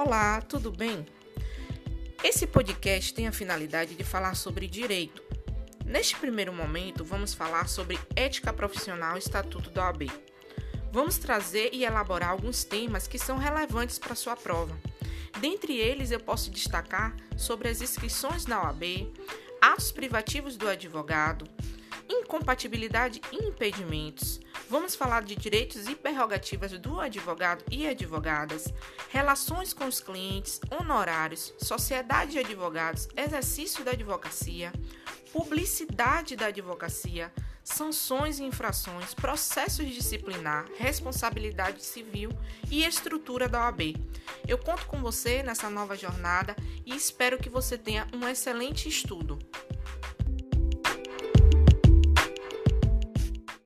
Olá, tudo bem? Esse podcast tem a finalidade de falar sobre direito. Neste primeiro momento, vamos falar sobre ética profissional e estatuto da OAB. Vamos trazer e elaborar alguns temas que são relevantes para sua prova. Dentre eles, eu posso destacar sobre as inscrições na OAB, atos privativos do advogado, incompatibilidade e impedimentos. Vamos falar de direitos e prerrogativas do advogado e advogadas, relações com os clientes, honorários, sociedade de advogados, exercício da advocacia, publicidade da advocacia, sanções e infrações, processos disciplinar, responsabilidade civil e estrutura da OAB. Eu conto com você nessa nova jornada e espero que você tenha um excelente estudo.